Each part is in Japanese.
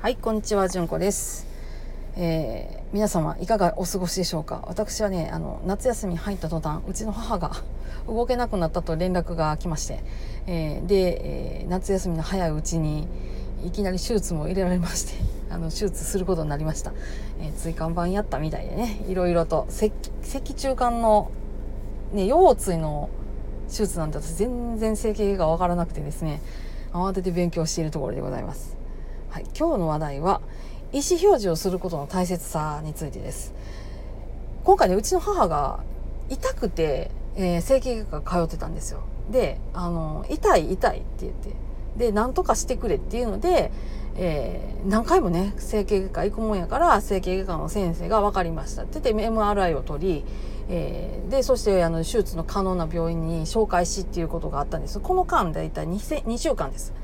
はい、こんにちは、じゅんこです。えー皆様いかがお過ごしでしょうか？私はね、あの夏休み入った途端、うちの母が 動けなくなったと連絡が来まして、えーで、えー夏休みの早いうちにいきなり手術も入れられまして、あの手術することになりました。え椎間板やったみたいでね、いろいろと脊脊中間のね腰椎の手術なんて私全然整形がわからなくてですね、慌てて勉強しているところでございます。はい、今日の話題は意思表示をすることの大切さについてです。今回ねうちの母が痛くて、えー整形外科通ってたんですよ。であの痛い痛いって言ってで何とかしてくれっていうので、えー何回もね整形外科行くもんやから整形外科の先生が分かりましたって言って MRI を取りえーでそしてあの手術の可能な病院に紹介しっていうことがあったんです。この間大体 2, 2週間です。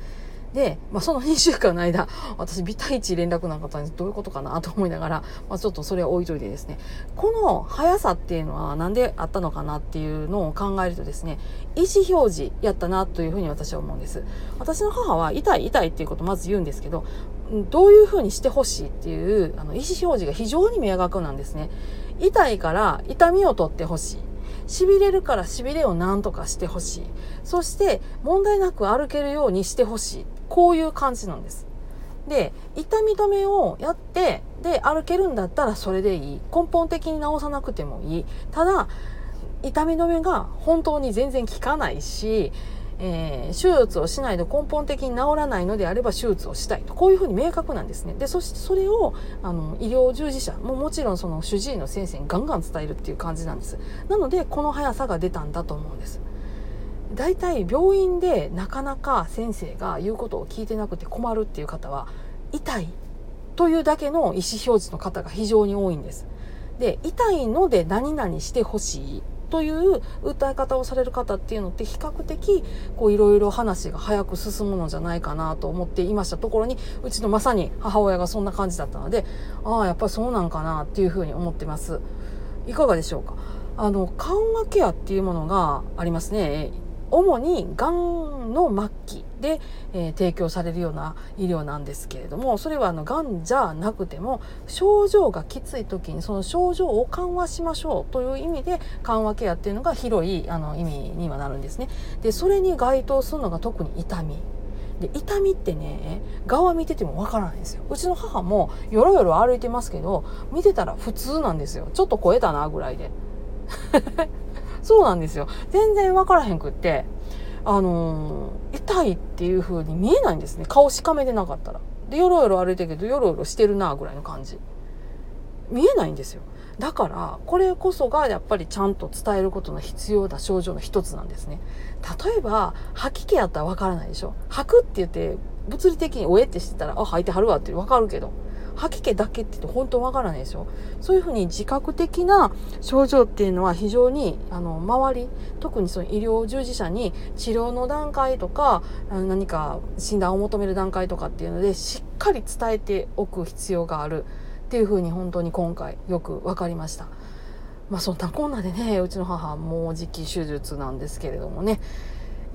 で、まあ、その2週間の間私ビタイチ連絡なかったんですどういうことかなと思いながら、まあ、ちょっとそれは置いといてですね。この速さっていうのは何であったのかなっていうのを考えるとですね意思表示やったなというふうに私は思うんです。私の母は痛い痛いっていうことをまず言うんですけどどういうふうにしてほしいっていうあの意思表示が非常に明確なんですね。痛いから痛みを取ってほしい。痺れるから痺れを何とかしてほしい。そして問題なく歩けるようにしてほしい。こういう感じなんです。で痛み止めをやってで歩けるんだったらそれでいい。根本的に治さなくてもいい。ただ痛み止めが本当に全然効かないし、えー手術をしないと根本的に治らないのであれば手術をしたいと。こういうふうに明確なんですね。でそしてそれをあの医療従事者ももちろんその主治医の先生にガンガン伝えるっていう感じなんです。なのでこの速さが出たんだと思うんです。大体病院でなかなか先生が言うことを聞いてなくて困るっていう方は痛いというだけの意思表示の方が非常に多いんです。で痛いので何々してほしいという訴え方をされる方っていうのって比較的こういろいろ話が早く進むのじゃないかなと思っていましたところにうちのまさに母親がそんな感じだったのでああやっぱりそうなんかなっていうふうに思ってます。いかがでしょうか？あの緩和ケアっていうものがありますね。主にがんの末期で、えー提供されるような医療なんですけれどもそれはあのがんじゃなくても症状がきつい時にその症状を緩和しましょうという意味で緩和ケアっていうのが広いあの意味にはなるんですね。でそれに該当するのが特に痛み。で痛みってね側見ててもわからないんですようちの母もよろよろ歩いてますけど見てたら普通なんですよちょっと超えたなぐらいでそうなんですよ。全然分からへんくってあのー痛いっていう風に見えないんですね。顔しかめてなかったら。でよろよろ歩いてるけどよろよろしてるなぐらいの感じ。見えないんですよ。だからこれこそがやっぱりちゃんと伝えることの必要な症状の一つなんですね。例えば吐き気やったら分からないでしょ。吐くって言って物理的におえってしてたらあ吐いてはるわって分かるけど。吐き気だけって言って本当わからないでしょそういうふうに自覚的な症状っていうのは非常にあの周り特にその医療従事者に治療の段階とか何か診断を求める段階とかっていうのでしっかり伝えておく必要があるっていうふうに本当に今回よく分かりました。まあそんなこんなでねうちの母もうじき手術なんですけれどもね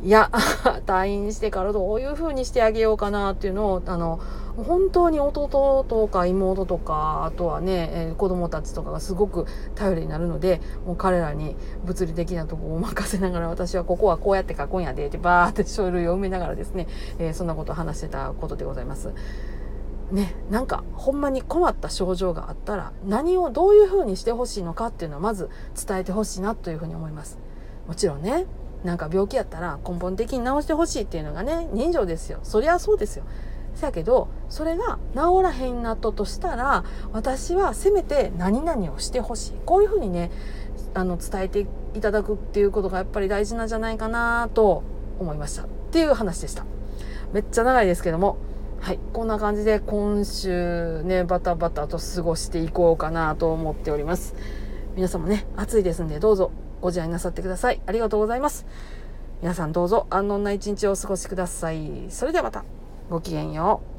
いや 退院してからどういう風にしてあげようかなっていうのをあの本当に弟とか妹とかあとはね、えー子供たちとかがすごく頼りになるのでもう彼らに物理的なとこを任せながら私はここはこうやって書くんやでってバーって書類を埋めながらですね、えーそんなことを話してたことでございます。ね、なんかほんまに困った症状があったら何をどういう風にしてほしいのかっていうのをまず伝えてほしいなというふうに思います。もちろんねなんか病気やったら根本的に治してほしいっていうのがね人情ですよ。そりゃそうですよ。せやけどそれが治らへんなったとしたら私はせめて何々をしてほしい。こういうふうにねあの伝えていただくっていうことがやっぱり大事なんじゃないかなと思いました。っていう話でした。めっちゃ長いですけども。はい。こんな感じで今週ねバタバタと過ごしていこうかなと思っております。皆さんもね暑いですんでどうぞ。ご自愛なさってください。ありがとうございます。皆さんどうぞ安穏な一日をお過ごしください。それではまた。ごきげんよう。